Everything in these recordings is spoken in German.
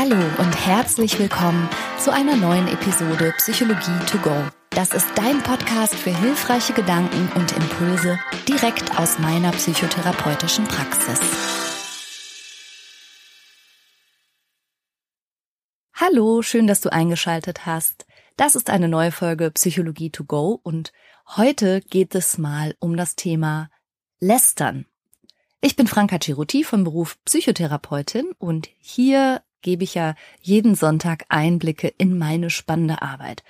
Hallo und herzlich willkommen zu einer neuen Episode Psychologie to go. Das ist dein Podcast für hilfreiche Gedanken und Impulse direkt aus meiner psychotherapeutischen Praxis. Hallo, schön, dass du eingeschaltet hast. Das ist eine neue Folge Psychologie to go und heute geht es mal um das Thema Lästern. Ich bin Franka Ciruti von Beruf Psychotherapeutin und hier gebe ich ja jeden Sonntag Einblicke in meine spannende Arbeit.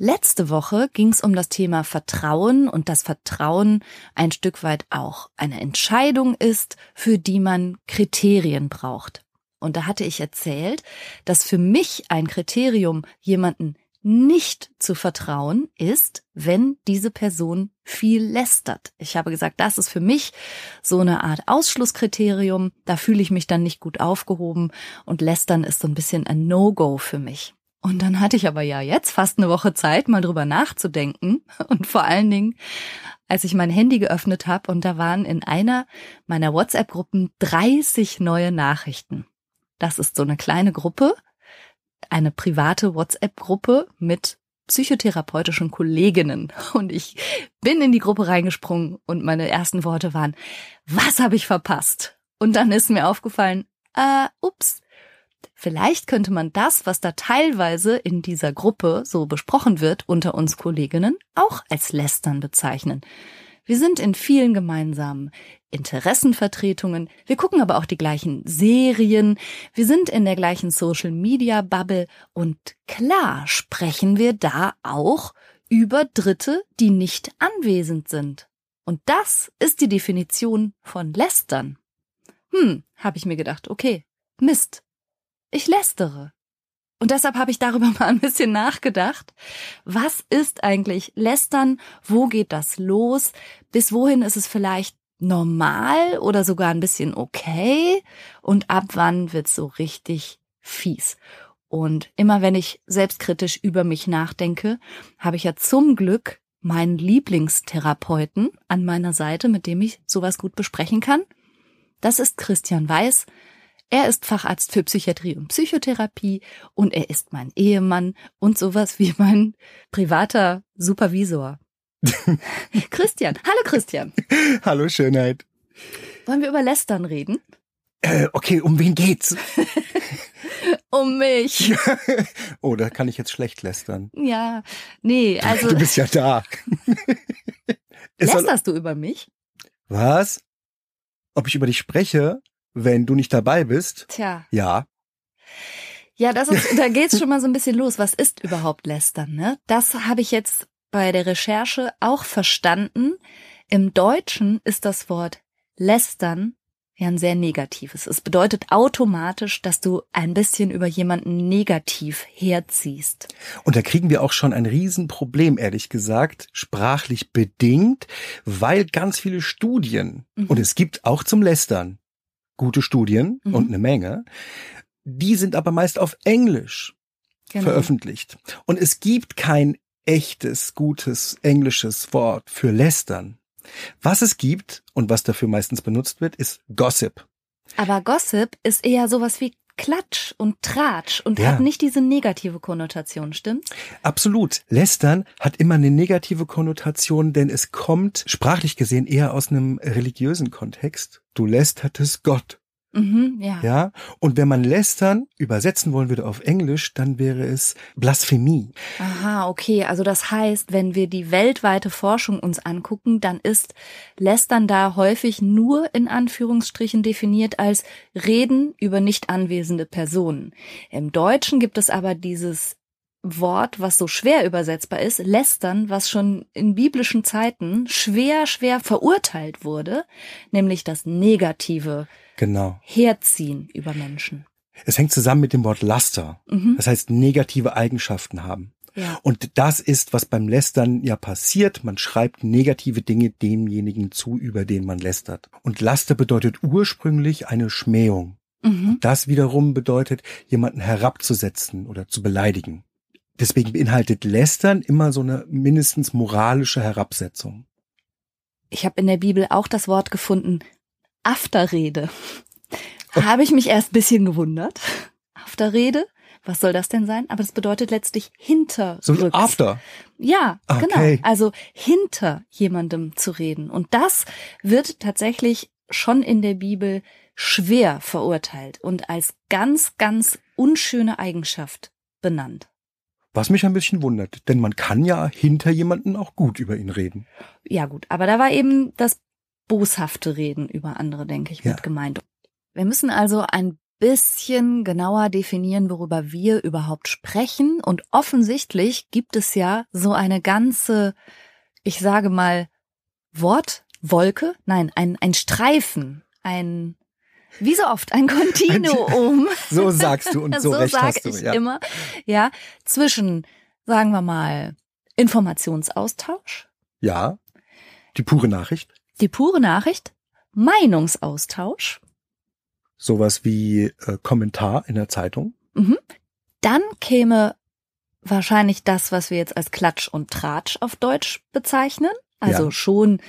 Letzte Woche ging es um das Thema Vertrauen und dass Vertrauen ein Stück weit auch eine Entscheidung ist, für die man Kriterien braucht. Und da hatte ich erzählt, dass für mich ein Kriterium, jemanden nicht zu vertrauen ist, wenn diese Person viel lästert. Ich habe gesagt, das ist für mich so eine Art Ausschlusskriterium. Da fühle ich mich dann nicht gut aufgehoben und lästern ist so ein bisschen ein No-Go für mich. Und dann hatte ich aber ja jetzt fast eine Woche Zeit, mal drüber nachzudenken und vor allen Dingen, als ich mein Handy geöffnet habe und da waren in einer meiner WhatsApp-Gruppen 30 neue Nachrichten. Das ist so eine kleine Gruppe, eine private WhatsApp-Gruppe mit psychotherapeutischen Kolleginnen. Und ich bin in die Gruppe reingesprungen und meine ersten Worte waren, was habe ich verpasst? Und dann ist mir aufgefallen, äh, ups, vielleicht könnte man das, was da teilweise in dieser Gruppe so besprochen wird unter uns Kolleginnen, auch als Lästern bezeichnen. Wir sind in vielen gemeinsamen Interessenvertretungen. Wir gucken aber auch die gleichen Serien. Wir sind in der gleichen Social Media Bubble und klar sprechen wir da auch über Dritte, die nicht anwesend sind. Und das ist die Definition von lästern. Hm, habe ich mir gedacht, okay, Mist. Ich lästere. Und deshalb habe ich darüber mal ein bisschen nachgedacht. Was ist eigentlich Lästern? Wo geht das los? Bis wohin ist es vielleicht normal oder sogar ein bisschen okay? Und ab wann wird's so richtig fies? Und immer wenn ich selbstkritisch über mich nachdenke, habe ich ja zum Glück meinen Lieblingstherapeuten an meiner Seite, mit dem ich sowas gut besprechen kann. Das ist Christian Weiß, er ist Facharzt für Psychiatrie und Psychotherapie und er ist mein Ehemann und sowas wie mein privater Supervisor. Christian. Hallo Christian. Hallo Schönheit. Wollen wir über Lästern reden? Äh, okay, um wen geht's? um mich. oh, da kann ich jetzt schlecht lästern. Ja, nee, also. Du bist ja da. Lästerst du über mich? Was? Ob ich über dich spreche? wenn du nicht dabei bist. Tja. Ja. Ja, das ist, da geht's schon mal so ein bisschen los. Was ist überhaupt Lästern, ne? Das habe ich jetzt bei der Recherche auch verstanden. Im Deutschen ist das Wort Lästern ja ein sehr negatives. Es bedeutet automatisch, dass du ein bisschen über jemanden negativ herziehst. Und da kriegen wir auch schon ein Riesenproblem, ehrlich gesagt, sprachlich bedingt, weil ganz viele Studien, mhm. und es gibt auch zum Lästern, gute Studien mhm. und eine Menge. Die sind aber meist auf Englisch genau. veröffentlicht. Und es gibt kein echtes, gutes englisches Wort für lästern. Was es gibt und was dafür meistens benutzt wird, ist Gossip. Aber Gossip ist eher sowas wie Klatsch und Tratsch und ja. hat nicht diese negative Konnotation, stimmt? Absolut. Lästern hat immer eine negative Konnotation, denn es kommt sprachlich gesehen eher aus einem religiösen Kontext. Du lästertest Gott. Mhm, ja. ja. Und wenn man lästern übersetzen wollen würde auf Englisch, dann wäre es Blasphemie. Aha, okay. Also das heißt, wenn wir die weltweite Forschung uns angucken, dann ist lästern da häufig nur in Anführungsstrichen definiert als Reden über nicht anwesende Personen. Im Deutschen gibt es aber dieses Wort, was so schwer übersetzbar ist, lästern, was schon in biblischen Zeiten schwer, schwer verurteilt wurde, nämlich das negative genau. herziehen über Menschen. Es hängt zusammen mit dem Wort Laster. Mhm. Das heißt, negative Eigenschaften haben. Ja. Und das ist, was beim Lästern ja passiert. Man schreibt negative Dinge demjenigen zu, über den man lästert. Und Laster bedeutet ursprünglich eine Schmähung. Mhm. Das wiederum bedeutet, jemanden herabzusetzen oder zu beleidigen. Deswegen beinhaltet Lästern immer so eine mindestens moralische Herabsetzung. Ich habe in der Bibel auch das Wort gefunden, Afterrede. Habe ich mich erst bisschen gewundert. Afterrede. Was soll das denn sein? Aber das bedeutet letztlich hinter. So wie After. Ja, Okay. genau. Also hinter jemandem zu reden. Und das wird tatsächlich schon in der Bibel schwer verurteilt und als ganz, ganz unschöne Eigenschaft benannt. Was mich ein bisschen wundert, denn man kann ja hinter jemanden auch gut über ihn reden. Ja gut, aber da war eben das boshafte Reden über andere, denke ich, Ja. mit gemeint. Wir müssen also ein bisschen genauer definieren, worüber wir überhaupt sprechen. Und offensichtlich gibt es ja so eine ganze, ich sage mal, Wortwolke, nein, ein, ein Streifen, ein, wie so oft, ein Kontinuum. So sagst du und so, recht sag hast du. ich Ja. immer, ja, zwischen, sagen wir mal, Informationsaustausch, ja, die pure Nachricht. die pure Nachricht, Meinungsaustausch, Sowas wie äh, Kommentar in der Zeitung. dann käme wahrscheinlich das, was wir jetzt als Klatsch und Tratsch auf Deutsch bezeichnen. Also Ja. schon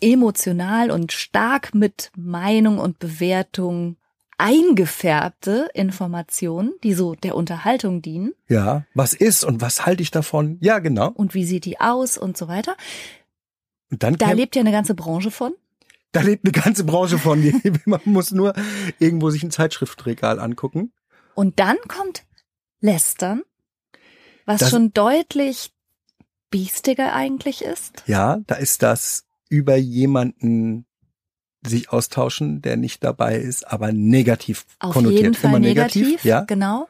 emotional und stark mit Meinung und Bewertung eingefärbte Informationen, die so der Unterhaltung dienen. Ja, was ist und was halte ich davon? Ja, genau. Und wie sieht die aus und so weiter. Und dann Da lebt ja eine ganze Branche von. da lebt eine ganze Branche von. Man muss nur irgendwo sich ein Zeitschriftregal angucken. Und dann kommt Lästern, was Das- schon deutlich biestiger eigentlich ist. Ja, da ist das über jemanden sich austauschen, der nicht dabei ist, aber negativ Auf konnotiert. jeden Fall Immer negativ, negativ, ja. genau.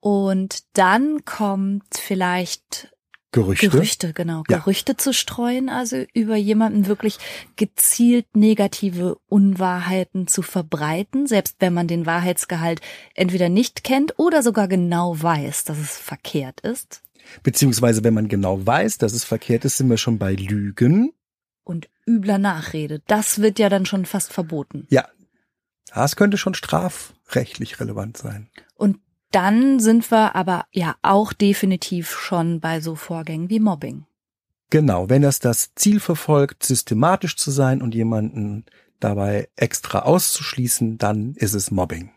Und dann kommt vielleicht Gerüchte. Gerüchte, genau, Ja. Gerüchte zu streuen, also über jemanden wirklich gezielt negative Unwahrheiten zu verbreiten, selbst wenn man den Wahrheitsgehalt entweder nicht kennt oder sogar genau weiß, dass es verkehrt ist. Beziehungsweise, wenn man genau weiß, dass es verkehrt ist, sind wir schon bei Lügen. Und übler Nachrede, das wird ja dann schon fast verboten. Ja. Das könnte schon strafrechtlich relevant sein. Und dann sind wir aber ja auch definitiv schon bei so Vorgängen wie Mobbing. Genau, wenn das das Ziel verfolgt, systematisch zu sein und jemanden dabei extra auszuschließen, dann ist es Mobbing.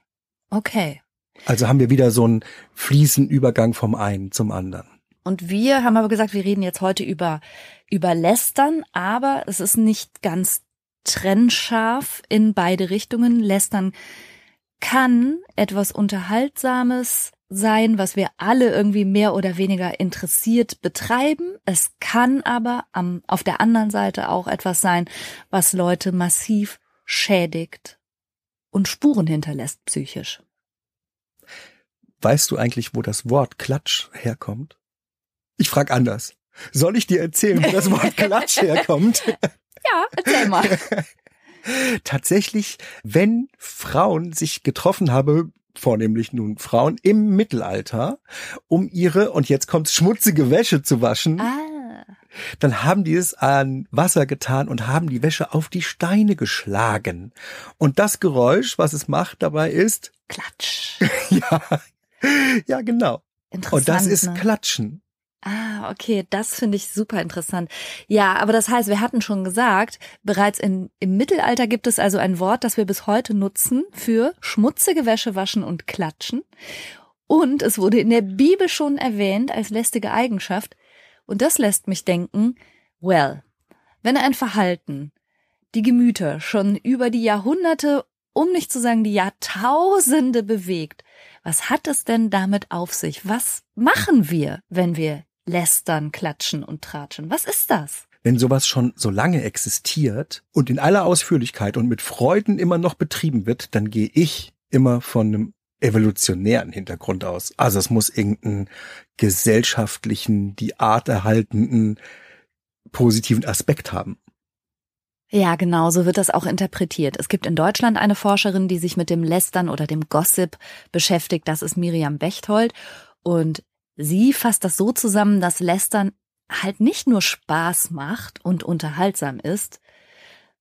Okay. Also haben wir wieder so einen fließenden Übergang vom einen zum anderen. Und wir haben aber gesagt, wir reden jetzt heute über, über Lästern, aber es ist nicht ganz trennscharf in beide Richtungen. Lästern kann etwas Unterhaltsames sein, was wir alle irgendwie mehr oder weniger interessiert betreiben. Es kann aber am, auf der anderen Seite auch etwas sein, was Leute massiv schädigt und Spuren hinterlässt psychisch. Weißt du eigentlich, wo das Wort Klatsch herkommt? Ich frag anders. Soll ich dir erzählen, wo das Wort Klatsch herkommt? Ja, erzähl mal. Tatsächlich, wenn Frauen sich getroffen haben, vornehmlich nun Frauen im Mittelalter, um ihre, und jetzt kommt's, schmutzige Wäsche zu waschen, Ah. dann haben die es an Wasser getan und haben die Wäsche auf die Steine geschlagen. Und das Geräusch, was es macht dabei ist, Klatsch. ja, ja genau. Interessant. Und das ist ne? Klatschen. Ah, okay, das finde ich super interessant. Ja, aber das heißt, wir hatten schon gesagt, bereits in, im Mittelalter gibt es also ein Wort, das wir bis heute nutzen für schmutzige Wäsche waschen und klatschen. Und es wurde in der Bibel schon erwähnt als lästige Eigenschaft. Und das lässt mich denken, well, wenn ein Verhalten die Gemüter schon über die Jahrhunderte, um nicht zu sagen die Jahrtausende bewegt, was hat es denn damit auf sich? Was machen wir, wenn wir lästern, klatschen und tratschen? Was ist das? Wenn sowas schon so lange existiert und in aller Ausführlichkeit und mit Freuden immer noch betrieben wird, dann gehe ich immer von einem evolutionären Hintergrund aus. Also es muss irgendeinen gesellschaftlichen, die Art erhaltenden, positiven Aspekt haben. Ja, genau, so wird das auch interpretiert. Es gibt in Deutschland eine Forscherin, die sich mit dem Lästern oder dem Gossip beschäftigt. Das ist Miriam Bechtold. Und sie fasst das so zusammen, dass Lästern halt nicht nur Spaß macht und unterhaltsam ist,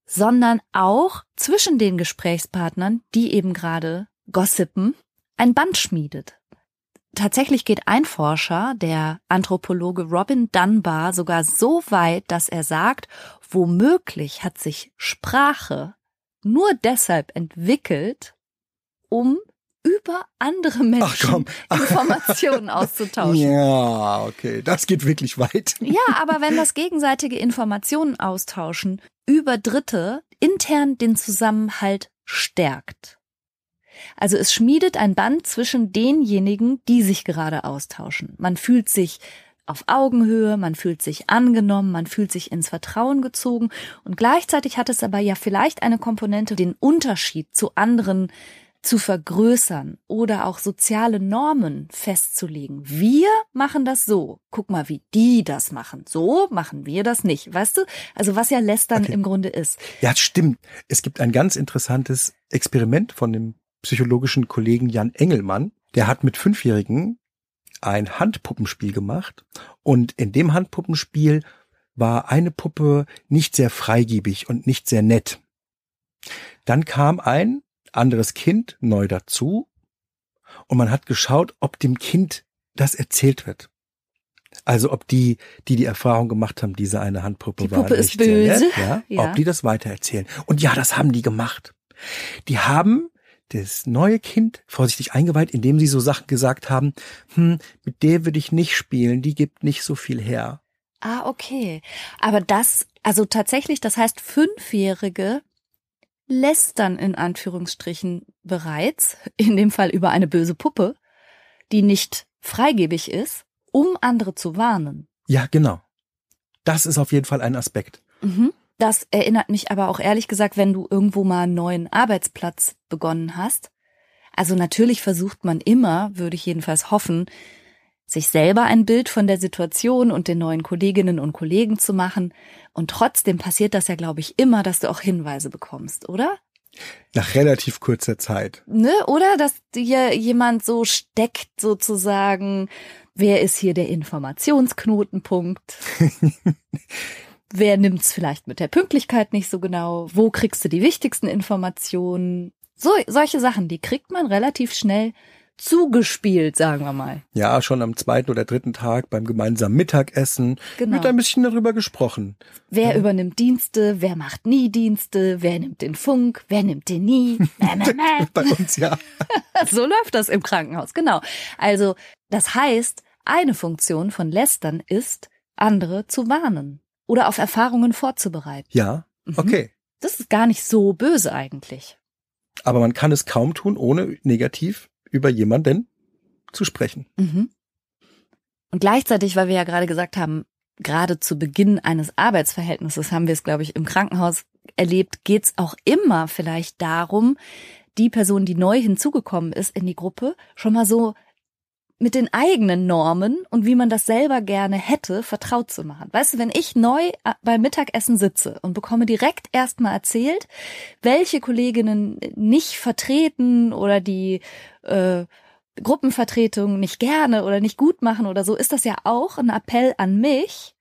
sondern auch zwischen den Gesprächspartnern, die eben gerade gossipen, ein Band schmiedet. Tatsächlich geht ein Forscher, der Anthropologe Robin Dunbar, sogar so weit, dass er sagt, womöglich hat sich Sprache nur deshalb entwickelt, um über andere Menschen Ach, Informationen auszutauschen. Ja, okay, das geht wirklich weit. Ja, aber wenn das gegenseitige Informationen austauschen über Dritte intern den Zusammenhalt stärkt. Also es schmiedet ein Band zwischen denjenigen, die sich gerade austauschen. Man fühlt sich auf Augenhöhe, man fühlt sich angenommen, man fühlt sich ins Vertrauen gezogen und gleichzeitig hat es aber ja vielleicht eine Komponente, den Unterschied zu anderen zu vergrößern oder auch soziale Normen festzulegen. Wir machen das so. Guck mal, wie die das machen. So machen wir das nicht. Weißt du? Also was ja Lästern okay. im Grunde ist. Ja, stimmt. Es gibt ein ganz interessantes Experiment von dem psychologischen Kollegen Jan Engelmann. Der hat mit Fünfjährigen ein Handpuppenspiel gemacht und in dem Handpuppenspiel war eine Puppe nicht sehr freigebig und nicht sehr nett. Dann kam ein anderes Kind neu dazu und man hat geschaut, ob dem Kind das erzählt wird. Also ob die, die die Erfahrung gemacht haben, diese eine Handpuppe die war Puppe ist böse, nett, ja, ja. ob die das weitererzählen. Und ja, das haben die gemacht. Die haben das neue Kind vorsichtig eingeweiht, indem sie so Sachen gesagt haben, hm, mit der würde ich nicht spielen, die gibt nicht so viel her. Ah, okay. Aber das, also tatsächlich, das heißt, Fünfjährige lästern in Anführungsstrichen bereits, in dem Fall über eine böse Puppe, die nicht freigebig ist, um andere zu warnen. Ja, genau. Das ist auf jeden Fall ein Aspekt. Mhm. Das erinnert mich aber auch ehrlich gesagt, wenn du irgendwo mal einen neuen Arbeitsplatz begonnen hast. Also natürlich versucht man immer, würde ich jedenfalls hoffen, sich selber ein Bild von der Situation und den neuen Kolleginnen und Kollegen zu machen. Und trotzdem passiert das ja, glaube ich, immer, dass du auch Hinweise bekommst, oder? Nach relativ kurzer Zeit. Ne, oder? Dass dir jemand so steckt sozusagen, wer ist hier der Informationsknotenpunkt? Wer nimmt's vielleicht mit der Pünktlichkeit nicht so genau? Wo kriegst du die wichtigsten Informationen? So, solche Sachen, die kriegt man relativ schnell zugespielt, sagen wir mal. Ja, schon am zweiten oder dritten Tag beim gemeinsamen Mittagessen genau. wird ein bisschen darüber gesprochen. Wer ja. übernimmt Dienste, wer macht nie Dienste, wer nimmt den Funk, wer nimmt den nie. Bei uns ja. so läuft das im Krankenhaus, genau. Also, das heißt, eine Funktion von Lästern ist, andere zu warnen oder auf Erfahrungen vorzubereiten. Ja, mhm. okay. Das ist gar nicht so böse eigentlich. Aber man kann es kaum tun, ohne negativ über jemanden zu sprechen. Mhm. Und gleichzeitig, weil wir ja gerade gesagt haben, gerade zu Beginn eines Arbeitsverhältnisses haben wir es, glaube ich, im Krankenhaus erlebt, geht es auch immer vielleicht darum, die Person, die neu hinzugekommen ist in die Gruppe, schon mal so mit den eigenen Normen und wie man das selber gerne hätte, vertraut zu machen. Weißt du, wenn ich neu äh, beim Mittagessen sitze und bekomme direkt erstmal erzählt, welche Kolleginnen nicht vertreten oder die äh, Gruppenvertretung nicht gerne oder nicht gut machen oder so, ist das ja auch ein Appell an mich.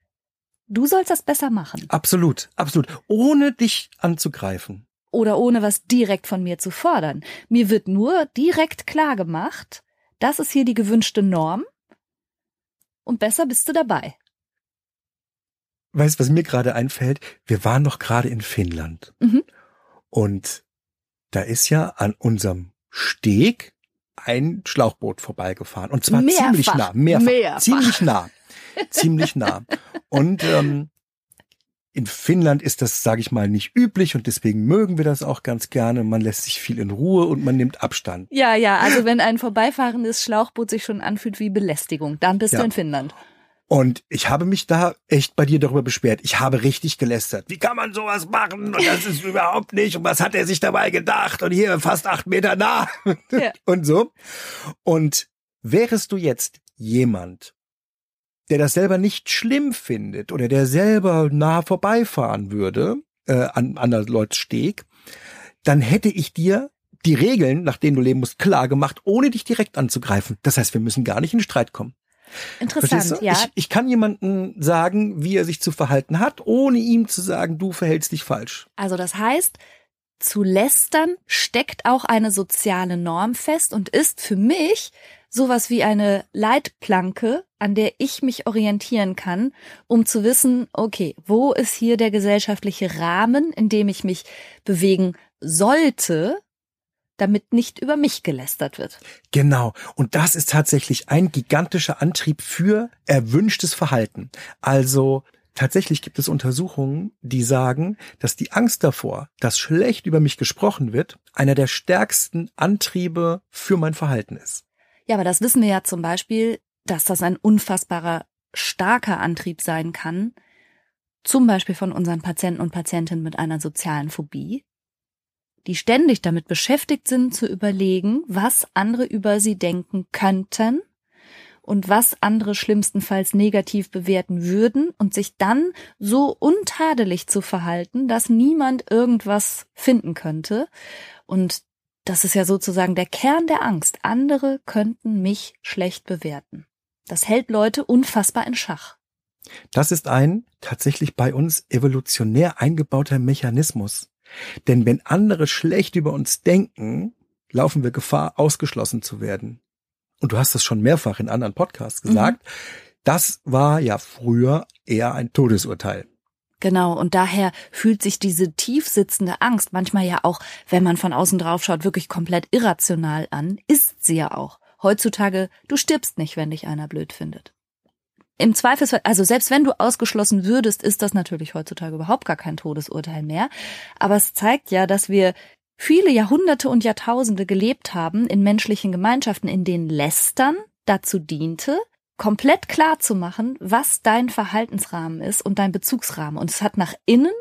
Du sollst das besser machen. Absolut, absolut. Ohne dich anzugreifen. Oder ohne was direkt von mir zu fordern. Mir wird nur direkt klar gemacht, das ist hier die gewünschte Norm und besser bist du dabei. Weißt, was mir gerade einfällt? Wir waren noch gerade in Finnland. Mhm. Und da ist ja an unserem Steg ein Schlauchboot vorbeigefahren. Und zwar mehrfach, ziemlich nah. Mehrfach. mehrfach. Ziemlich nah. ziemlich nah. Und ähm, in Finnland ist das, sage ich mal, nicht üblich und deswegen mögen wir das auch ganz gerne. Man lässt sich viel in Ruhe und man nimmt Abstand. Ja, ja, also wenn ein vorbeifahrendes Schlauchboot sich schon anfühlt wie Belästigung, dann bist ja. du in Finnland. Und ich habe mich da echt bei dir darüber beschwert. Ich habe richtig gelästert. Wie kann man sowas machen? Und das ist überhaupt nicht. Und was hat er sich dabei gedacht? Und hier fast acht Meter nah. Ja. Und so. Und wärest du jetzt jemand, der das selber nicht schlimm findet oder der selber nah vorbeifahren würde äh, an anderen Leuten Steg, dann hätte ich dir die Regeln, nach denen du leben musst, klar gemacht, ohne dich direkt anzugreifen. Das heißt, wir müssen gar nicht in Streit kommen. Interessant, ja. Ich, ich kann jemanden sagen, wie er sich zu verhalten hat, ohne ihm zu sagen, du verhältst dich falsch. Also das heißt, zu lästern steckt auch eine soziale Norm fest und ist für mich sowas wie eine Leitplanke, an der ich mich orientieren kann, um zu wissen, okay, wo ist hier der gesellschaftliche Rahmen, in dem ich mich bewegen sollte, damit nicht über mich gelästert wird. Genau. Und das ist tatsächlich ein gigantischer Antrieb für erwünschtes Verhalten. Also tatsächlich gibt es Untersuchungen, die sagen, dass die Angst davor, dass schlecht über mich gesprochen wird, einer der stärksten Antriebe für mein Verhalten ist. Ja, aber das wissen wir ja zum Beispiel, dass das ein unfassbarer starker Antrieb sein kann, zum Beispiel von unseren Patienten und Patientinnen mit einer sozialen Phobie, die ständig damit beschäftigt sind zu überlegen, was andere über sie denken könnten und was andere schlimmstenfalls negativ bewerten würden und sich dann so untadelig zu verhalten, dass niemand irgendwas finden könnte. Und das ist ja sozusagen der Kern der Angst. Andere könnten mich schlecht bewerten. Das hält Leute unfassbar in Schach. Das ist ein tatsächlich bei uns evolutionär eingebauter Mechanismus. Denn wenn andere schlecht über uns denken, laufen wir Gefahr, ausgeschlossen zu werden. Und du hast das schon mehrfach in anderen Podcasts gesagt. Mhm. Das war ja früher eher ein Todesurteil. Genau, und daher fühlt sich diese tief sitzende Angst manchmal ja auch, wenn man von außen drauf schaut, wirklich komplett irrational an. Ist sie ja auch. Heutzutage, du stirbst nicht, wenn dich einer blöd findet. Im Zweifelsfall, also selbst wenn du ausgeschlossen würdest, ist das natürlich heutzutage überhaupt gar kein Todesurteil mehr. Aber es zeigt ja, dass wir viele Jahrhunderte und Jahrtausende gelebt haben in menschlichen Gemeinschaften, in denen Lästern dazu diente, komplett klar zu machen, was dein Verhaltensrahmen ist und dein Bezugsrahmen. Und es hat nach innen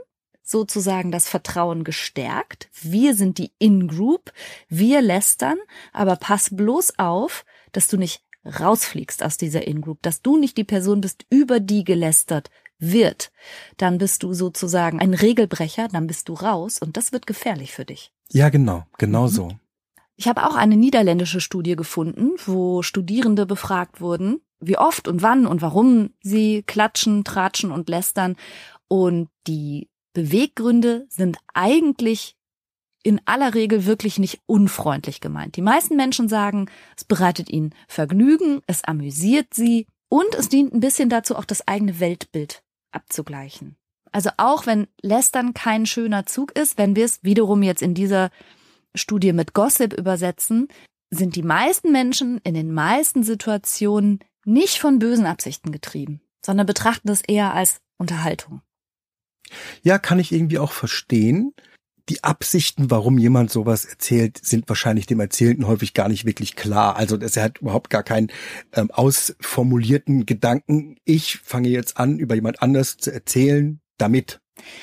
sozusagen das Vertrauen gestärkt. Wir sind die In-Group, wir lästern, aber pass bloß auf, dass du nicht rausfliegst aus dieser In-Group, dass du nicht die Person bist, über die gelästert wird, dann bist du sozusagen ein Regelbrecher, dann bist du raus und das wird gefährlich für dich. Ja, genau, genau mhm. so. Ich habe auch eine niederländische Studie gefunden, wo Studierende befragt wurden, wie oft und wann und warum sie klatschen, tratschen und lästern. Und die Beweggründe sind eigentlich in aller Regel wirklich nicht unfreundlich gemeint. Die meisten Menschen sagen, es bereitet ihnen Vergnügen, es amüsiert sie und es dient ein bisschen dazu, auch das eigene Weltbild abzugleichen. Also auch wenn Lästern kein schöner Zug ist, wenn wir es wiederum jetzt in dieser Studie mit Gossip übersetzen, sind die meisten Menschen in den meisten Situationen nicht von bösen Absichten getrieben, sondern betrachten es eher als Unterhaltung. Ja, kann ich irgendwie auch verstehen die Absichten, warum jemand sowas erzählt, sind wahrscheinlich dem Erzählten häufig gar nicht wirklich klar. Also dass er hat überhaupt gar keinen ähm, ausformulierten Gedanken. Ich fange jetzt an, über jemand anders zu erzählen, damit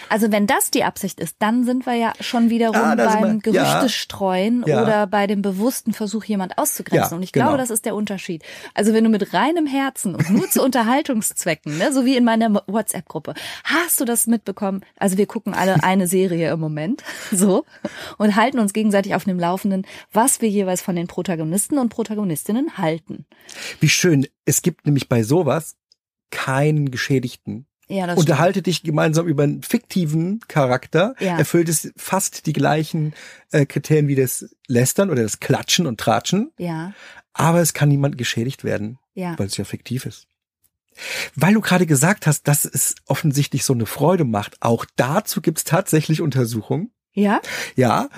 also wenn das die Absicht ist, dann sind wir ja schon wiederum ah, beim Gerüchtestreuen ja, oder bei dem bewussten Versuch, jemand auszugrenzen. Ja, und ich genau. glaube, das ist der Unterschied. Also wenn du mit reinem Herzen und nur zu Unterhaltungszwecken, ne, so wie in meiner WhatsApp-Gruppe, hast du das mitbekommen? Also wir gucken alle eine Serie im Moment, so, und halten uns gegenseitig auf dem Laufenden, was wir jeweils von den Protagonisten und Protagonistinnen halten. Wie schön. Es gibt nämlich bei sowas keinen Geschädigten ja, das Unterhalte stimmt. dich gemeinsam über einen fiktiven Charakter, ja. erfüllt es fast die gleichen äh, Kriterien wie das Lästern oder das Klatschen und Tratschen. Ja. Aber es kann niemand geschädigt werden, ja. weil es ja fiktiv ist. Weil du gerade gesagt hast, dass es offensichtlich so eine Freude macht, auch dazu gibt's tatsächlich Untersuchungen. Ja? Ja.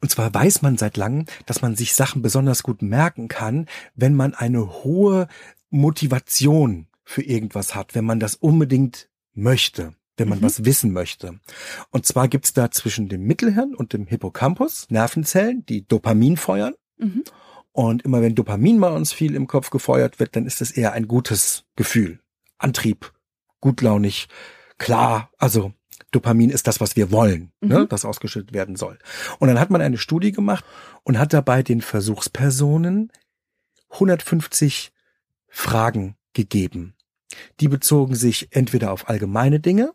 Und zwar weiß man seit langem, dass man sich Sachen besonders gut merken kann, wenn man eine hohe Motivation für irgendwas hat, wenn man das unbedingt möchte, wenn man mhm. was wissen möchte. Und zwar gibt's da zwischen dem Mittelhirn und dem Hippocampus Nervenzellen, die Dopamin feuern. Mhm. Und immer wenn Dopamin bei uns viel im Kopf gefeuert wird, dann ist es eher ein gutes Gefühl. Antrieb, gutlaunig, klar, also Dopamin ist das, was wir wollen, ne, mhm. ne, das ausgeschüttet werden soll. Und dann hat man eine Studie gemacht und hat dabei den Versuchspersonen 150 Fragen gegeben. Die bezogen sich entweder auf allgemeine Dinge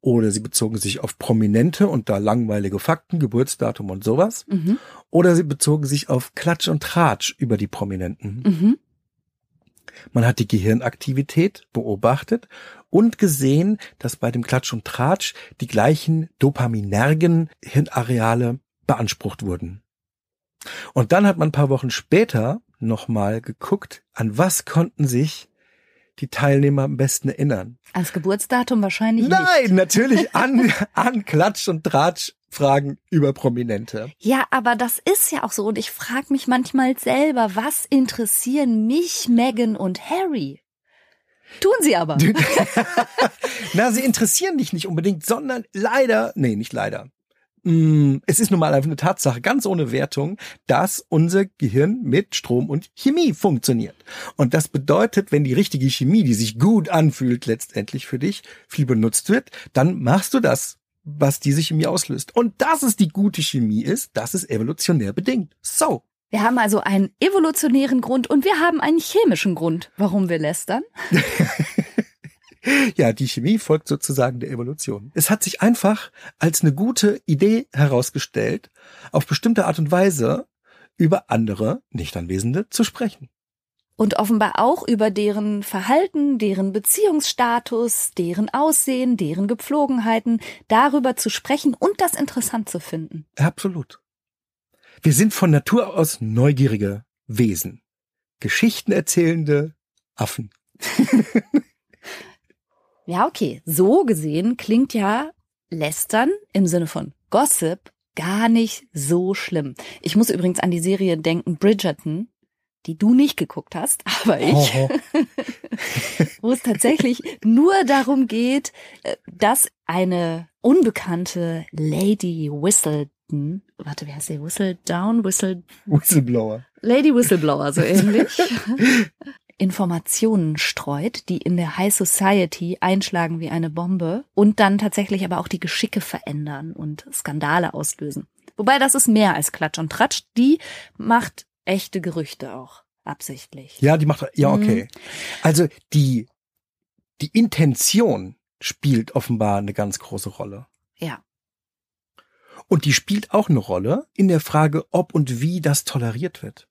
oder sie bezogen sich auf prominente und da langweilige Fakten, Geburtsdatum und sowas. Mhm. Oder sie bezogen sich auf Klatsch und Tratsch über die Prominenten. Mhm. Man hat die Gehirnaktivität beobachtet und gesehen, dass bei dem Klatsch und Tratsch die gleichen dopaminergen Hirnareale beansprucht wurden. Und dann hat man ein paar Wochen später nochmal geguckt, an was konnten sich die Teilnehmer am besten erinnern. Als Geburtsdatum wahrscheinlich Nein, nicht. natürlich an, an Klatsch und Tratsch Fragen über Prominente. Ja, aber das ist ja auch so. Und ich frage mich manchmal selber, was interessieren mich Meghan und Harry? Tun sie aber. Na, sie interessieren dich nicht unbedingt, sondern leider, nee, nicht leider. Mm, es ist nun mal einfach eine Tatsache, ganz ohne Wertung, dass unser Gehirn mit Strom und Chemie funktioniert. Und das bedeutet, wenn die richtige Chemie, die sich gut anfühlt, letztendlich für dich viel benutzt wird, dann machst du das, was diese Chemie auslöst. Und dass es die gute Chemie ist, das ist evolutionär bedingt. So. Wir haben also einen evolutionären Grund und wir haben einen chemischen Grund, warum wir lästern. ja, die Chemie folgt sozusagen der Evolution. Es hat sich einfach als eine gute Idee herausgestellt, auf bestimmte Art und Weise über andere, nicht Anwesende, zu sprechen. Und offenbar auch über deren Verhalten, deren Beziehungsstatus, deren Aussehen, deren Gepflogenheiten, darüber zu sprechen und das interessant zu finden. Absolut. Wir sind von Natur aus neugierige Wesen. Geschichten erzählende Affen. ja, okay. So gesehen klingt ja Lästern im Sinne von Gossip gar nicht so schlimm. Ich muss übrigens an die Serie denken, Bridgerton, die du nicht geguckt hast, aber ich, wo es tatsächlich nur darum geht, äh, dass eine unbekannte Lady Whistle hm, warte, wie heißt der? Whistle Down, Whistle Whistleblower. Lady Whistleblower, so ähnlich. Informationen streut, die in der High Society einschlagen wie eine Bombe und dann tatsächlich aber auch die Geschicke verändern und Skandale auslösen. Wobei das ist mehr als Klatsch und Tratsch. Die macht echte Gerüchte auch absichtlich. Ja, die macht ja okay. Mhm. Also die die Intention spielt offenbar eine ganz große Rolle. Ja. Und die spielt auch eine Rolle in der Frage, ob und wie das toleriert wird.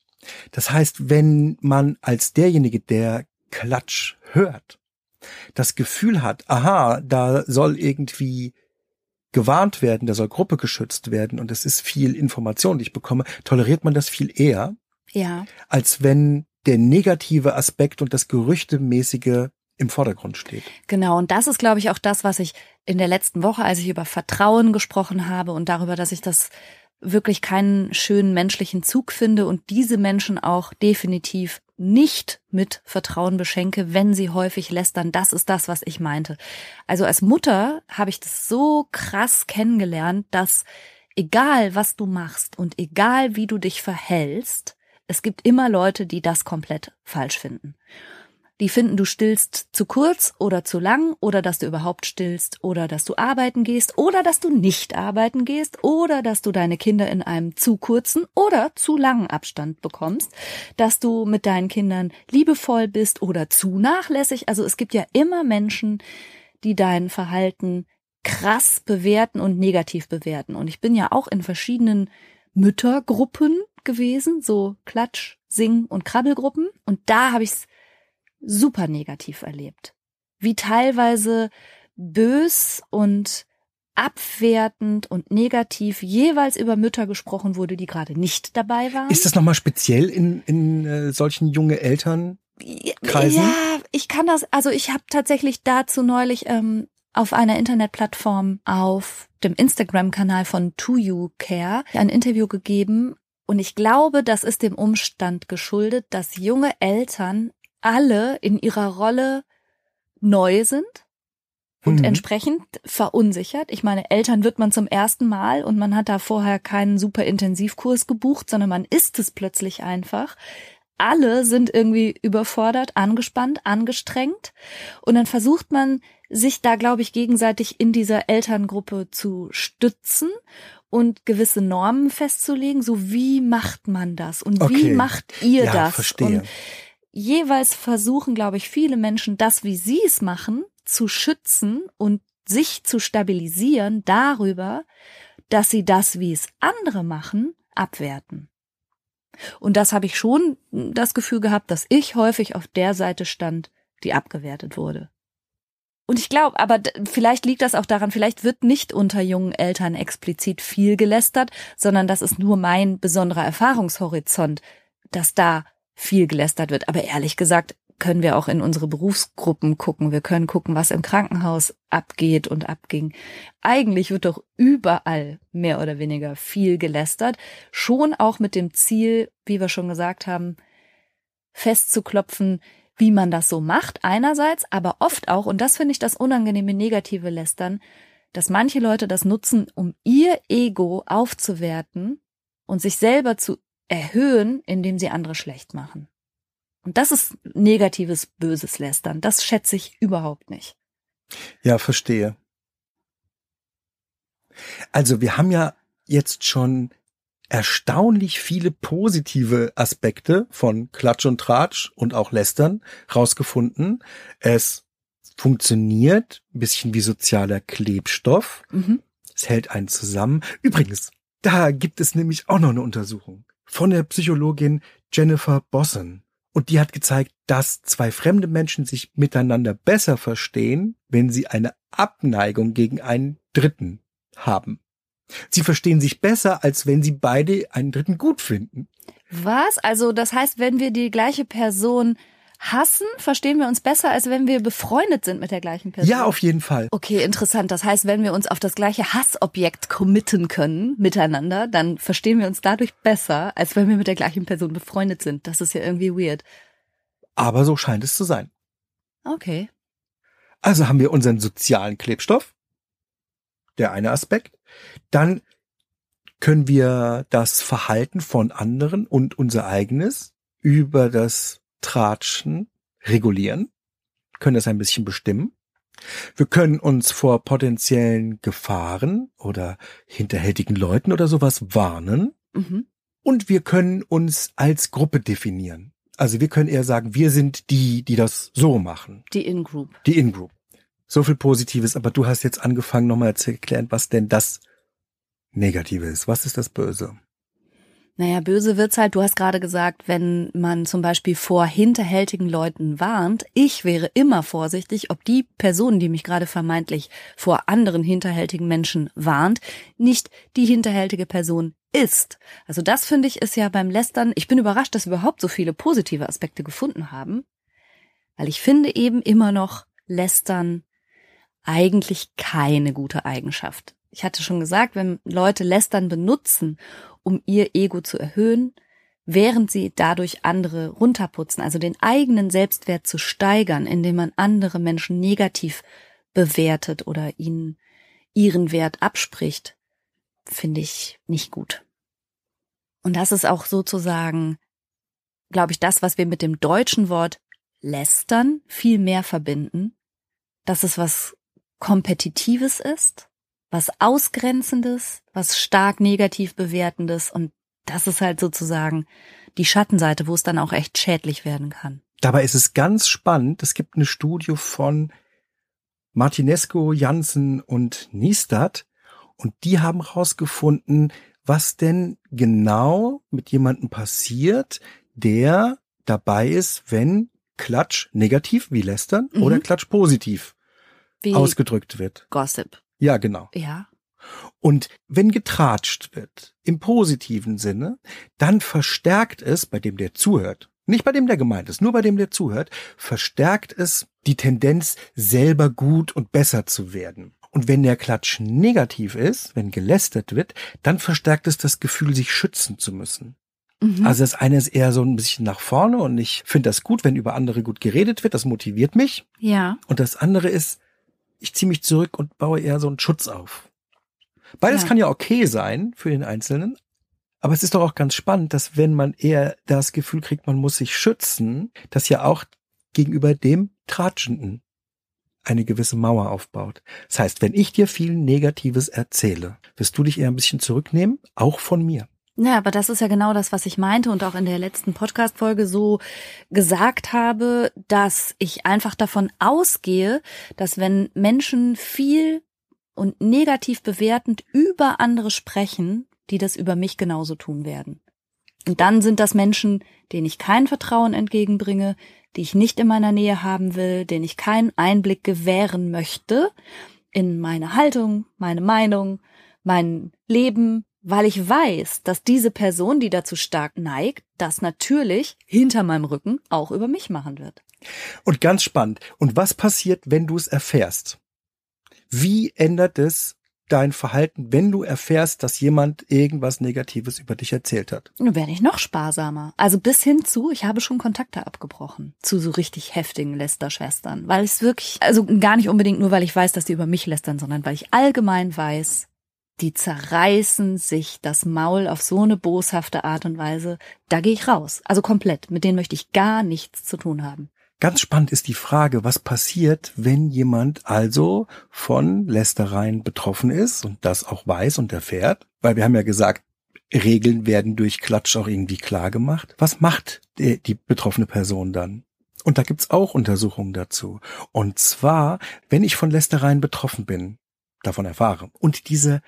Das heißt, wenn man als derjenige, der Klatsch hört, das Gefühl hat, aha, da soll irgendwie gewarnt werden, da soll Gruppe geschützt werden und es ist viel Information, die ich bekomme, toleriert man das viel eher, ja. als wenn der negative Aspekt und das Gerüchtemäßige im Vordergrund steht. Genau, und das ist, glaube ich, auch das, was ich in der letzten Woche, als ich über Vertrauen gesprochen habe und darüber, dass ich das wirklich keinen schönen menschlichen Zug finde und diese Menschen auch definitiv nicht mit Vertrauen beschenke, wenn sie häufig lästern. Das ist das, was ich meinte. Also als Mutter habe ich das so krass kennengelernt, dass egal was du machst und egal wie du dich verhältst, es gibt immer Leute, die das komplett falsch finden. Die finden, du stillst zu kurz oder zu lang oder dass du überhaupt stillst oder dass du arbeiten gehst oder dass du nicht arbeiten gehst oder dass du deine Kinder in einem zu kurzen oder zu langen Abstand bekommst, dass du mit deinen Kindern liebevoll bist oder zu nachlässig. Also es gibt ja immer Menschen, die dein Verhalten krass bewerten und negativ bewerten. Und ich bin ja auch in verschiedenen Müttergruppen gewesen, so Klatsch, Sing und Krabbelgruppen. Und da habe ich es super negativ erlebt. Wie teilweise bös und abwertend und negativ jeweils über Mütter gesprochen wurde, die gerade nicht dabei waren. Ist das nochmal speziell in, in äh, solchen junge Eltern? Kreisen? Ja, ich kann das, also ich habe tatsächlich dazu neulich ähm, auf einer Internetplattform auf dem Instagram-Kanal von To You Care ein Interview gegeben und ich glaube, das ist dem Umstand geschuldet, dass junge Eltern alle in ihrer Rolle neu sind und mhm. entsprechend verunsichert. Ich meine, Eltern wird man zum ersten Mal und man hat da vorher keinen super Intensivkurs gebucht, sondern man ist es plötzlich einfach. Alle sind irgendwie überfordert, angespannt, angestrengt und dann versucht man sich da, glaube ich, gegenseitig in dieser Elterngruppe zu stützen und gewisse Normen festzulegen. So wie macht man das und okay. wie macht ihr ja, das? Verstehe. Und jeweils versuchen, glaube ich, viele Menschen das, wie sie es machen, zu schützen und sich zu stabilisieren darüber, dass sie das, wie es andere machen, abwerten. Und das habe ich schon das Gefühl gehabt, dass ich häufig auf der Seite stand, die abgewertet wurde. Und ich glaube, aber vielleicht liegt das auch daran, vielleicht wird nicht unter jungen Eltern explizit viel gelästert, sondern das ist nur mein besonderer Erfahrungshorizont, dass da viel gelästert wird. Aber ehrlich gesagt, können wir auch in unsere Berufsgruppen gucken. Wir können gucken, was im Krankenhaus abgeht und abging. Eigentlich wird doch überall mehr oder weniger viel gelästert. Schon auch mit dem Ziel, wie wir schon gesagt haben, festzuklopfen, wie man das so macht einerseits, aber oft auch, und das finde ich das unangenehme negative Lästern, dass manche Leute das nutzen, um ihr Ego aufzuwerten und sich selber zu erhöhen, indem sie andere schlecht machen. Und das ist negatives, böses Lästern. Das schätze ich überhaupt nicht. Ja, verstehe. Also wir haben ja jetzt schon erstaunlich viele positive Aspekte von Klatsch und Tratsch und auch Lästern rausgefunden. Es funktioniert ein bisschen wie sozialer Klebstoff. Mhm. Es hält einen zusammen. Übrigens, da gibt es nämlich auch noch eine Untersuchung von der Psychologin Jennifer Bossen. Und die hat gezeigt, dass zwei fremde Menschen sich miteinander besser verstehen, wenn sie eine Abneigung gegen einen Dritten haben. Sie verstehen sich besser, als wenn sie beide einen Dritten gut finden. Was? Also das heißt, wenn wir die gleiche Person hassen, verstehen wir uns besser, als wenn wir befreundet sind mit der gleichen Person. Ja, auf jeden Fall. Okay, interessant. Das heißt, wenn wir uns auf das gleiche Hassobjekt committen können miteinander, dann verstehen wir uns dadurch besser, als wenn wir mit der gleichen Person befreundet sind. Das ist ja irgendwie weird. Aber so scheint es zu sein. Okay. Also haben wir unseren sozialen Klebstoff, der eine Aspekt. Dann können wir das Verhalten von anderen und unser eigenes über das Tratschen regulieren, können das ein bisschen bestimmen. Wir können uns vor potenziellen Gefahren oder hinterhältigen Leuten oder sowas warnen. Mhm. Und wir können uns als Gruppe definieren. Also wir können eher sagen, wir sind die, die das so machen. Die In-Group. Die In-Group. So viel Positives, aber du hast jetzt angefangen, nochmal zu erklären, was denn das Negative ist. Was ist das Böse? Naja, böse wird's halt, du hast gerade gesagt, wenn man zum Beispiel vor hinterhältigen Leuten warnt, ich wäre immer vorsichtig, ob die Person, die mich gerade vermeintlich vor anderen hinterhältigen Menschen warnt, nicht die hinterhältige Person ist. Also das finde ich ist ja beim Lästern, ich bin überrascht, dass wir überhaupt so viele positive Aspekte gefunden haben, weil ich finde eben immer noch Lästern eigentlich keine gute Eigenschaft. Ich hatte schon gesagt, wenn Leute Lästern benutzen, um ihr Ego zu erhöhen, während sie dadurch andere runterputzen, also den eigenen Selbstwert zu steigern, indem man andere Menschen negativ bewertet oder ihnen ihren Wert abspricht, finde ich nicht gut. Und das ist auch sozusagen, glaube ich, das, was wir mit dem deutschen Wort lästern viel mehr verbinden, dass es was Kompetitives ist, was Ausgrenzendes, was stark negativ bewertendes und das ist halt sozusagen die Schattenseite, wo es dann auch echt schädlich werden kann. Dabei ist es ganz spannend. Es gibt eine Studie von Martinesco, Janssen und Niestadt und die haben herausgefunden, was denn genau mit jemandem passiert, der dabei ist, wenn Klatsch negativ wie lästern mhm. oder Klatsch positiv wie ausgedrückt wird. Gossip. Ja, genau. Ja. Und wenn getratscht wird, im positiven Sinne, dann verstärkt es bei dem, der zuhört, nicht bei dem, der gemeint ist, nur bei dem, der zuhört, verstärkt es die Tendenz, selber gut und besser zu werden. Und wenn der Klatsch negativ ist, wenn gelästert wird, dann verstärkt es das Gefühl, sich schützen zu müssen. Mhm. Also das eine ist eher so ein bisschen nach vorne und ich finde das gut, wenn über andere gut geredet wird, das motiviert mich. Ja. Und das andere ist, ich ziehe mich zurück und baue eher so einen Schutz auf. Beides ja. kann ja okay sein für den Einzelnen, aber es ist doch auch ganz spannend, dass wenn man eher das Gefühl kriegt, man muss sich schützen, dass ja auch gegenüber dem Tratschenden eine gewisse Mauer aufbaut. Das heißt, wenn ich dir viel Negatives erzähle, wirst du dich eher ein bisschen zurücknehmen, auch von mir. Ja, aber das ist ja genau das, was ich meinte und auch in der letzten Podcast-Folge so gesagt habe, dass ich einfach davon ausgehe, dass wenn Menschen viel und negativ bewertend über andere sprechen, die das über mich genauso tun werden. Und dann sind das Menschen, denen ich kein Vertrauen entgegenbringe, die ich nicht in meiner Nähe haben will, denen ich keinen Einblick gewähren möchte in meine Haltung, meine Meinung, mein Leben, weil ich weiß, dass diese Person, die dazu stark neigt, das natürlich hinter meinem Rücken auch über mich machen wird. Und ganz spannend. Und was passiert, wenn du es erfährst? Wie ändert es dein Verhalten, wenn du erfährst, dass jemand irgendwas Negatives über dich erzählt hat? Nun werde ich noch sparsamer. Also bis hin zu, ich habe schon Kontakte abgebrochen zu so richtig heftigen Lästerschwestern, weil es wirklich, also gar nicht unbedingt nur, weil ich weiß, dass die über mich lästern, sondern weil ich allgemein weiß, die zerreißen sich das Maul auf so eine boshafte Art und Weise, da gehe ich raus. Also komplett. Mit denen möchte ich gar nichts zu tun haben. Ganz spannend ist die Frage, was passiert, wenn jemand also von Lästereien betroffen ist und das auch weiß und erfährt? Weil wir haben ja gesagt, Regeln werden durch Klatsch auch irgendwie klar gemacht. Was macht die, die betroffene Person dann? Und da gibt's auch Untersuchungen dazu. Und zwar, wenn ich von Lästereien betroffen bin, davon erfahre und diese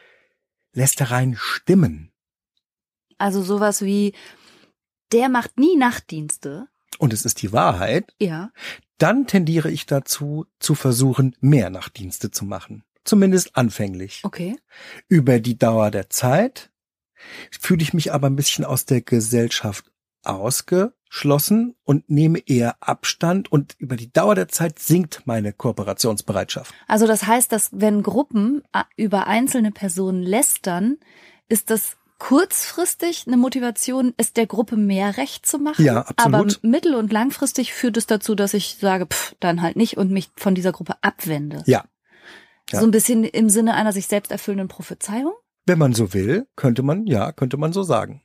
Lästereien stimmen. Also sowas wie, der macht nie Nachtdienste, und es ist die Wahrheit, ja. dann tendiere ich dazu, zu versuchen, mehr Nachtdienste zu machen. Zumindest anfänglich. Okay. Über die Dauer der Zeit fühle ich mich aber ein bisschen aus der Gesellschaft ausgeschlossen und nehme eher Abstand und über die Dauer der Zeit sinkt meine Kooperationsbereitschaft. Also das heißt, dass wenn Gruppen äh, über einzelne Personen lästern, ist das kurzfristig eine Motivation ist, der Gruppe mehr Recht zu machen. Ja, absolut. Aber mittel- und langfristig führt es dazu, dass ich sage, pff, dann halt nicht und mich von dieser Gruppe abwende. Ja. ja. So ein bisschen im Sinne einer sich selbst erfüllenden Prophezeiung? Wenn man so will, könnte man, ja, könnte man so sagen.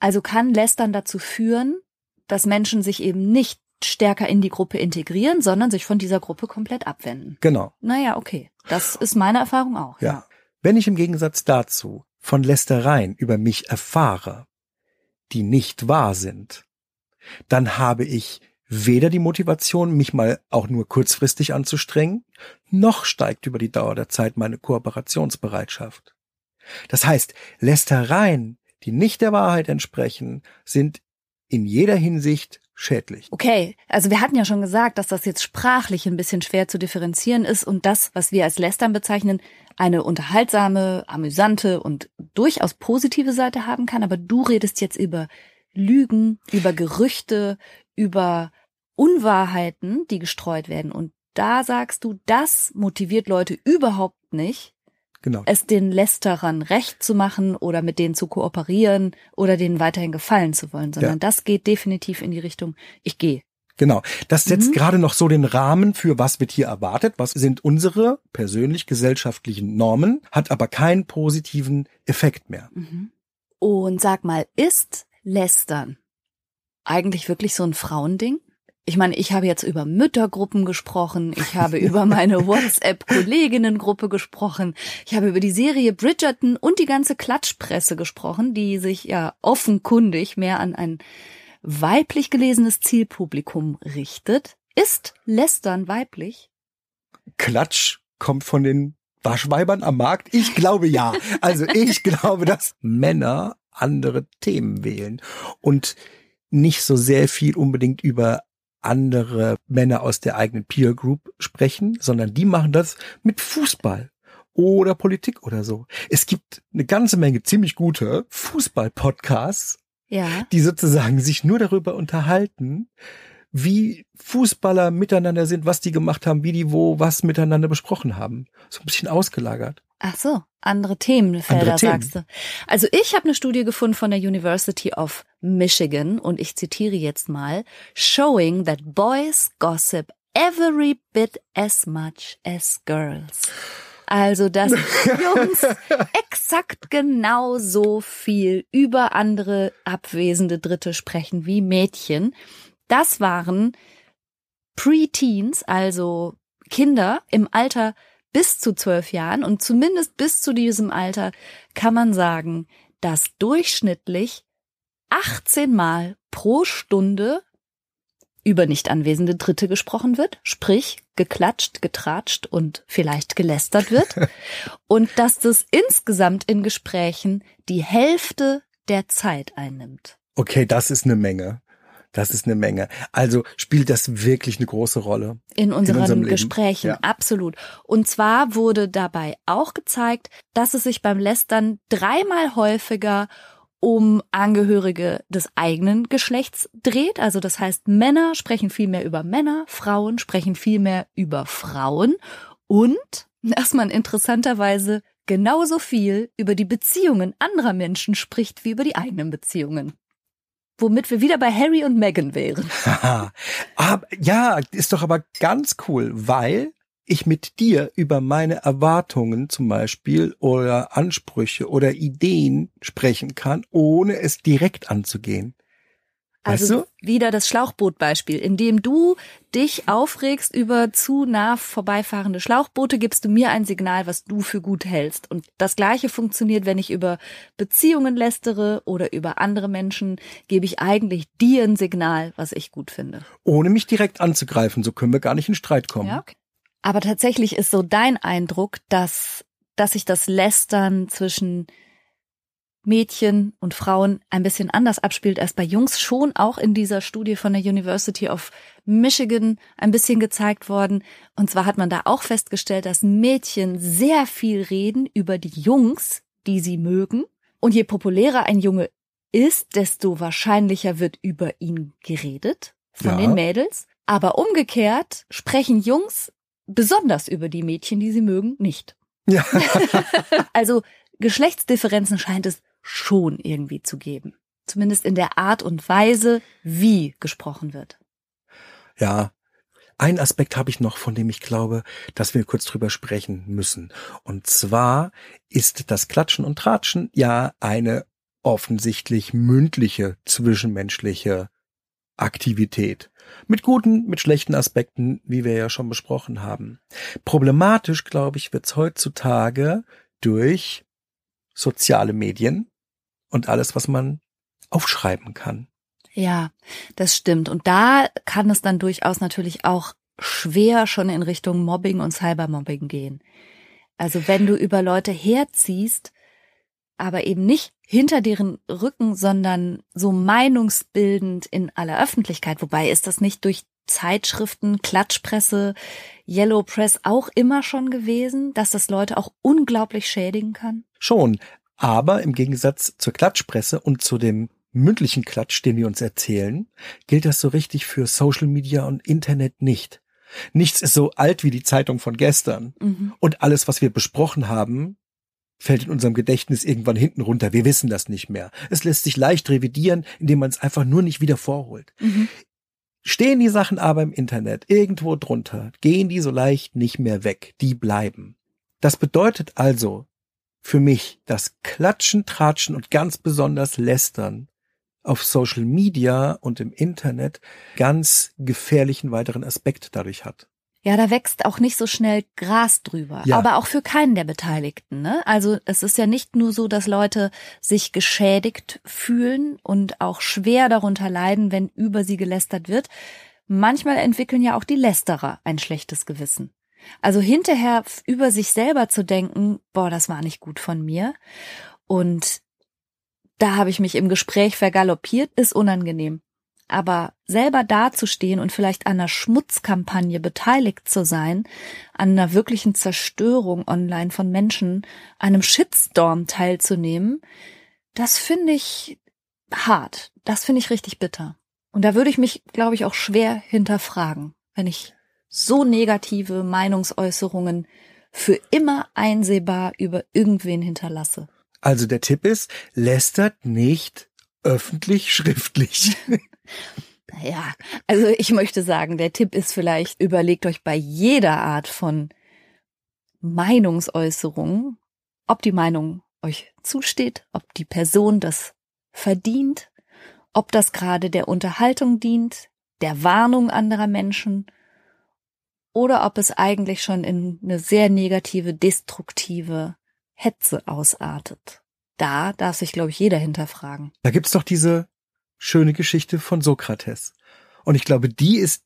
Also kann Lästern dazu führen, dass Menschen sich eben nicht stärker in die Gruppe integrieren, sondern sich von dieser Gruppe komplett abwenden. Genau. Naja, okay. Das ist meine Erfahrung auch. Ja. ja. Wenn ich im Gegensatz dazu von Lästereien über mich erfahre, die nicht wahr sind, dann habe ich weder die Motivation, mich mal auch nur kurzfristig anzustrengen, noch steigt über die Dauer der Zeit meine Kooperationsbereitschaft. Das heißt, Lästereien, die nicht der Wahrheit entsprechen, sind in jeder Hinsicht schädlich. Okay, also wir hatten ja schon gesagt, dass das jetzt sprachlich ein bisschen schwer zu differenzieren ist und das, was wir als Lästern bezeichnen, eine unterhaltsame, amüsante und durchaus positive Seite haben kann. Aber du redest jetzt über Lügen, über Gerüchte, über Unwahrheiten, die gestreut werden. Und da sagst du, das motiviert Leute überhaupt nicht, Genau. es den Lästerern recht zu machen oder mit denen zu kooperieren oder denen weiterhin gefallen zu wollen, sondern ja. das geht definitiv in die Richtung, ich gehe. Genau. Das setzt mhm. gerade noch so den Rahmen für, was wird hier erwartet, was sind unsere persönlich gesellschaftlichen Normen, hat aber keinen positiven Effekt mehr. Mhm. Und sag mal, ist Lästern eigentlich wirklich so ein Frauending? Ich meine, ich habe jetzt über Müttergruppen gesprochen, ich habe über meine WhatsApp-Kolleginnengruppe gesprochen, ich habe über die Serie Bridgerton und die ganze Klatschpresse gesprochen, die sich ja offenkundig mehr an ein weiblich gelesenes Zielpublikum richtet. Ist Lästern weiblich? Klatsch kommt von den Waschweibern am Markt? Ich glaube ja. Also ich glaube, dass Männer andere Themen wählen und nicht so sehr viel unbedingt über andere Männer aus der eigenen Peer Group sprechen, sondern die machen das mit Fußball oder Politik oder so. Es gibt eine ganze Menge ziemlich gute Fußball-Podcasts, ja. die sozusagen sich nur darüber unterhalten, wie Fußballer miteinander sind, was die gemacht haben, wie die wo was miteinander besprochen haben. So ein bisschen ausgelagert. Ach so, andere Themenfelder andere Themen. sagst du. Also ich habe eine Studie gefunden von der University of Michigan und ich zitiere jetzt mal, showing that boys gossip every bit as much as girls. Also, dass Jungs exakt genauso viel über andere abwesende Dritte sprechen wie Mädchen. Das waren Preteens, also Kinder im Alter bis zu zwölf Jahren und zumindest bis zu diesem Alter kann man sagen, dass durchschnittlich 18 Mal pro Stunde über nicht anwesende Dritte gesprochen wird, sprich geklatscht, getratscht und vielleicht gelästert wird und dass das insgesamt in Gesprächen die Hälfte der Zeit einnimmt. Okay, das ist eine Menge. Das ist eine Menge. Also spielt das wirklich eine große Rolle. In unseren in Gesprächen, ja. absolut. Und zwar wurde dabei auch gezeigt, dass es sich beim Lästern dreimal häufiger um Angehörige des eigenen Geschlechts dreht. Also das heißt, Männer sprechen viel mehr über Männer, Frauen sprechen viel mehr über Frauen und, dass man interessanterweise genauso viel über die Beziehungen anderer Menschen spricht wie über die eigenen Beziehungen womit wir wieder bei Harry und Meghan wären. ja, ist doch aber ganz cool, weil ich mit dir über meine Erwartungen zum Beispiel oder Ansprüche oder Ideen sprechen kann, ohne es direkt anzugehen. Also weißt du? wieder das Schlauchbootbeispiel. Indem du dich aufregst über zu nah vorbeifahrende Schlauchboote, gibst du mir ein Signal, was du für gut hältst. Und das Gleiche funktioniert, wenn ich über Beziehungen lästere oder über andere Menschen, gebe ich eigentlich dir ein Signal, was ich gut finde. Ohne mich direkt anzugreifen, so können wir gar nicht in Streit kommen. Ja, okay. Aber tatsächlich ist so dein Eindruck, dass, dass sich das Lästern zwischen Mädchen und Frauen ein bisschen anders abspielt als bei Jungs, schon auch in dieser Studie von der University of Michigan ein bisschen gezeigt worden. Und zwar hat man da auch festgestellt, dass Mädchen sehr viel reden über die Jungs, die sie mögen. Und je populärer ein Junge ist, desto wahrscheinlicher wird über ihn geredet von ja. den Mädels. Aber umgekehrt sprechen Jungs besonders über die Mädchen, die sie mögen, nicht. Ja. also Geschlechtsdifferenzen scheint es schon irgendwie zu geben. Zumindest in der Art und Weise, wie gesprochen wird. Ja, ein Aspekt habe ich noch, von dem ich glaube, dass wir kurz drüber sprechen müssen. Und zwar ist das Klatschen und Tratschen ja eine offensichtlich mündliche zwischenmenschliche Aktivität. Mit guten, mit schlechten Aspekten, wie wir ja schon besprochen haben. Problematisch, glaube ich, wird es heutzutage durch soziale Medien, und alles, was man aufschreiben kann. Ja, das stimmt. Und da kann es dann durchaus natürlich auch schwer schon in Richtung Mobbing und Cybermobbing gehen. Also wenn du über Leute herziehst, aber eben nicht hinter deren Rücken, sondern so meinungsbildend in aller Öffentlichkeit. Wobei ist das nicht durch Zeitschriften, Klatschpresse, Yellow Press auch immer schon gewesen, dass das Leute auch unglaublich schädigen kann? Schon, aber im Gegensatz zur Klatschpresse und zu dem mündlichen Klatsch, den wir uns erzählen, gilt das so richtig für Social Media und Internet nicht. Nichts ist so alt wie die Zeitung von gestern. Mhm. Und alles, was wir besprochen haben, fällt in unserem Gedächtnis irgendwann hinten runter. Wir wissen das nicht mehr. Es lässt sich leicht revidieren, indem man es einfach nur nicht wieder vorholt. Mhm. Stehen die Sachen aber im Internet irgendwo drunter, gehen die so leicht nicht mehr weg. Die bleiben. Das bedeutet also, für mich das Klatschen, Tratschen und ganz besonders Lästern auf Social Media und im Internet ganz gefährlichen weiteren Aspekt dadurch hat. Ja, da wächst auch nicht so schnell Gras drüber. Ja. Aber auch für keinen der Beteiligten. Ne? Also es ist ja nicht nur so, dass Leute sich geschädigt fühlen und auch schwer darunter leiden, wenn über sie gelästert wird. Manchmal entwickeln ja auch die Lästerer ein schlechtes Gewissen. Also hinterher über sich selber zu denken, boah, das war nicht gut von mir. Und da habe ich mich im Gespräch vergaloppiert, ist unangenehm. Aber selber dazustehen und vielleicht an einer Schmutzkampagne beteiligt zu sein, an einer wirklichen Zerstörung online von Menschen, einem Shitstorm teilzunehmen, das finde ich hart. Das finde ich richtig bitter. Und da würde ich mich, glaube ich, auch schwer hinterfragen, wenn ich so negative Meinungsäußerungen für immer einsehbar über irgendwen hinterlasse. Also der Tipp ist, lästert nicht öffentlich schriftlich. Ja, also ich möchte sagen, der Tipp ist vielleicht, überlegt euch bei jeder Art von Meinungsäußerung, ob die Meinung euch zusteht, ob die Person das verdient, ob das gerade der Unterhaltung dient, der Warnung anderer Menschen oder ob es eigentlich schon in eine sehr negative, destruktive Hetze ausartet. Da darf sich, glaube ich, jeder hinterfragen. Da gibt's doch diese schöne Geschichte von Sokrates. Und ich glaube, die ist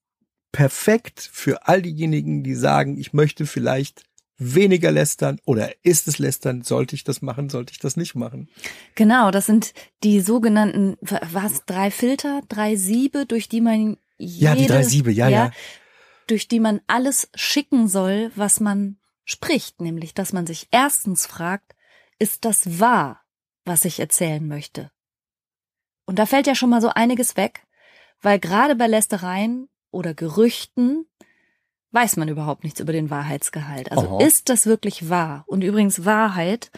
perfekt für all diejenigen, die sagen, ich möchte vielleicht weniger lästern oder ist es lästern? Sollte ich das machen? Sollte ich das nicht machen? Genau, das sind die sogenannten, was, drei Filter, drei Siebe, durch die man jede, Ja, die drei Siebe, ja, ja. Durch die man alles schicken soll, was man spricht, nämlich, dass man sich erstens fragt, ist das wahr, was ich erzählen möchte? Und da fällt ja schon mal so einiges weg, weil gerade bei Lästereien oder Gerüchten weiß man überhaupt nichts über den Wahrheitsgehalt. Also Aha. ist das wirklich wahr? Und übrigens Wahrheit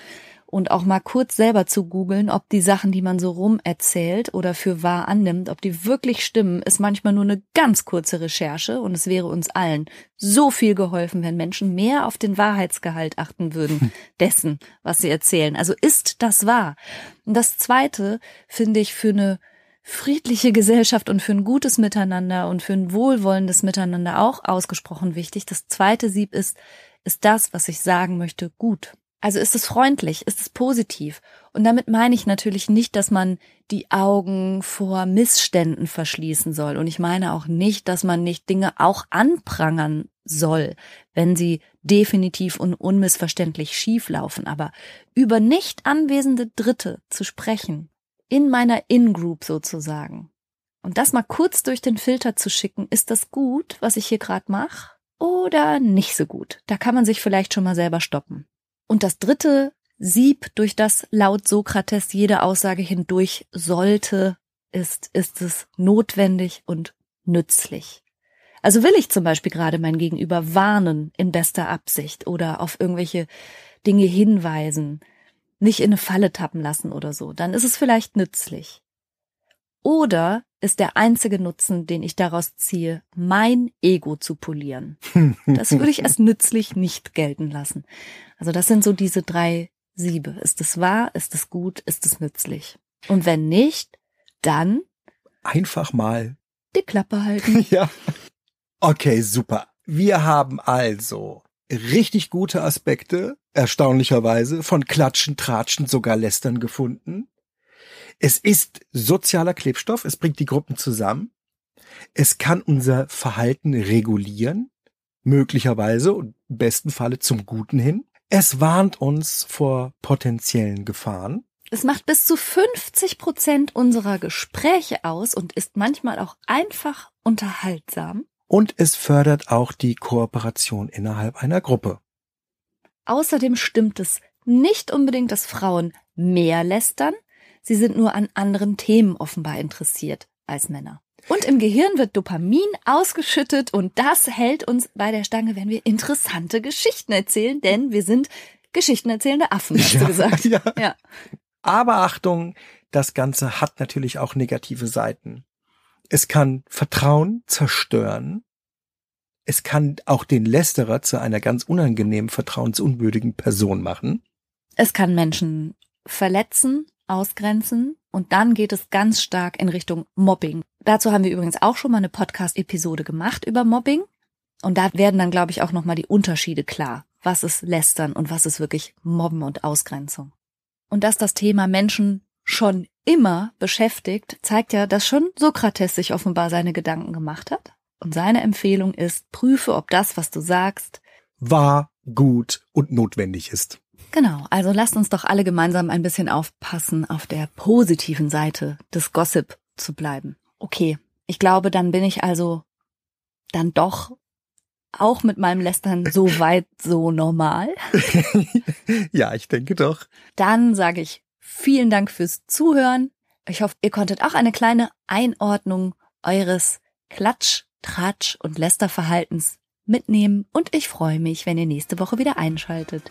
und auch mal kurz selber zu googeln, ob die Sachen, die man so rum erzählt oder für wahr annimmt, ob die wirklich stimmen, ist manchmal nur eine ganz kurze Recherche und es wäre uns allen so viel geholfen, wenn Menschen mehr auf den Wahrheitsgehalt achten würden dessen, was sie erzählen. Also ist das wahr? Und das zweite finde ich für eine friedliche Gesellschaft und für ein gutes Miteinander und für ein wohlwollendes Miteinander auch ausgesprochen wichtig. Das zweite Sieb ist, ist das, was ich sagen möchte, gut. Also ist es freundlich, ist es positiv? Und damit meine ich natürlich nicht, dass man die Augen vor Missständen verschließen soll. Und ich meine auch nicht, dass man nicht Dinge auch anprangern soll, wenn sie definitiv und unmissverständlich schief laufen. Aber über nicht anwesende Dritte zu sprechen, in meiner In-Group sozusagen, und das mal kurz durch den Filter zu schicken, ist das gut, was ich hier gerade mache? Oder nicht so gut? Da kann man sich vielleicht schon mal selber stoppen. Und das dritte Sieb, durch das laut Sokrates jede Aussage hindurch sollte, ist, ist es notwendig und nützlich. Also will ich zum Beispiel gerade mein Gegenüber warnen in bester Absicht oder auf irgendwelche Dinge hinweisen, nicht in eine Falle tappen lassen oder so, dann ist es vielleicht nützlich. Oder ist der einzige Nutzen, den ich daraus ziehe, mein Ego zu polieren. Das würde ich als nützlich nicht gelten lassen. Also das sind so diese drei Siebe. Ist es wahr? Ist es gut? Ist es nützlich? Und wenn nicht, dann Einfach mal. die Klappe halten. Ja. Okay, super. Wir haben also richtig gute Aspekte, erstaunlicherweise, von Klatschen, Tratschen, sogar Lästern gefunden. Es ist sozialer Klebstoff, es bringt die Gruppen zusammen. Es kann unser Verhalten regulieren, möglicherweise und im besten Falle zum Guten hin. Es warnt uns vor potenziellen Gefahren. Es macht bis zu 50 Prozent unserer Gespräche aus und ist manchmal auch einfach unterhaltsam. Und es fördert auch die Kooperation innerhalb einer Gruppe. Außerdem stimmt es nicht unbedingt, dass Frauen mehr lästern. Sie sind nur an anderen Themen offenbar interessiert als Männer. Und im Gehirn wird Dopamin ausgeschüttet und das hält uns bei der Stange, wenn wir interessante Geschichten erzählen, denn wir sind geschichtenerzählende Affen, hast Ja, du gesagt. ja. ja. Aber Achtung, das Ganze hat natürlich auch negative Seiten. Es kann Vertrauen zerstören. Es kann auch den Lästerer zu einer ganz unangenehmen, vertrauensunwürdigen Person machen. Es kann Menschen verletzen, ausgrenzen und dann geht es ganz stark in Richtung Mobbing. Dazu haben wir übrigens auch schon mal eine Podcast-Episode gemacht über Mobbing und da werden dann, glaube ich, auch nochmal die Unterschiede klar. Was ist Lästern und was ist wirklich Mobben und Ausgrenzung? Und dass das Thema Menschen schon immer beschäftigt, zeigt ja, dass schon Sokrates sich offenbar seine Gedanken gemacht hat. Und seine Empfehlung ist, prüfe, ob das, was du sagst, Wahr, gut und notwendig ist. Genau, also lasst uns doch alle gemeinsam ein bisschen aufpassen, auf der positiven Seite des Gossip zu bleiben. Okay, ich glaube, dann bin ich also dann doch auch mit meinem Lästern so weit so normal. ja, ich denke doch. Dann sage ich vielen Dank fürs Zuhören. Ich hoffe, ihr konntet auch eine kleine Einordnung eures Klatsch, Tratsch und Lästerverhaltens mitnehmen und ich freue mich, wenn ihr nächste Woche wieder einschaltet.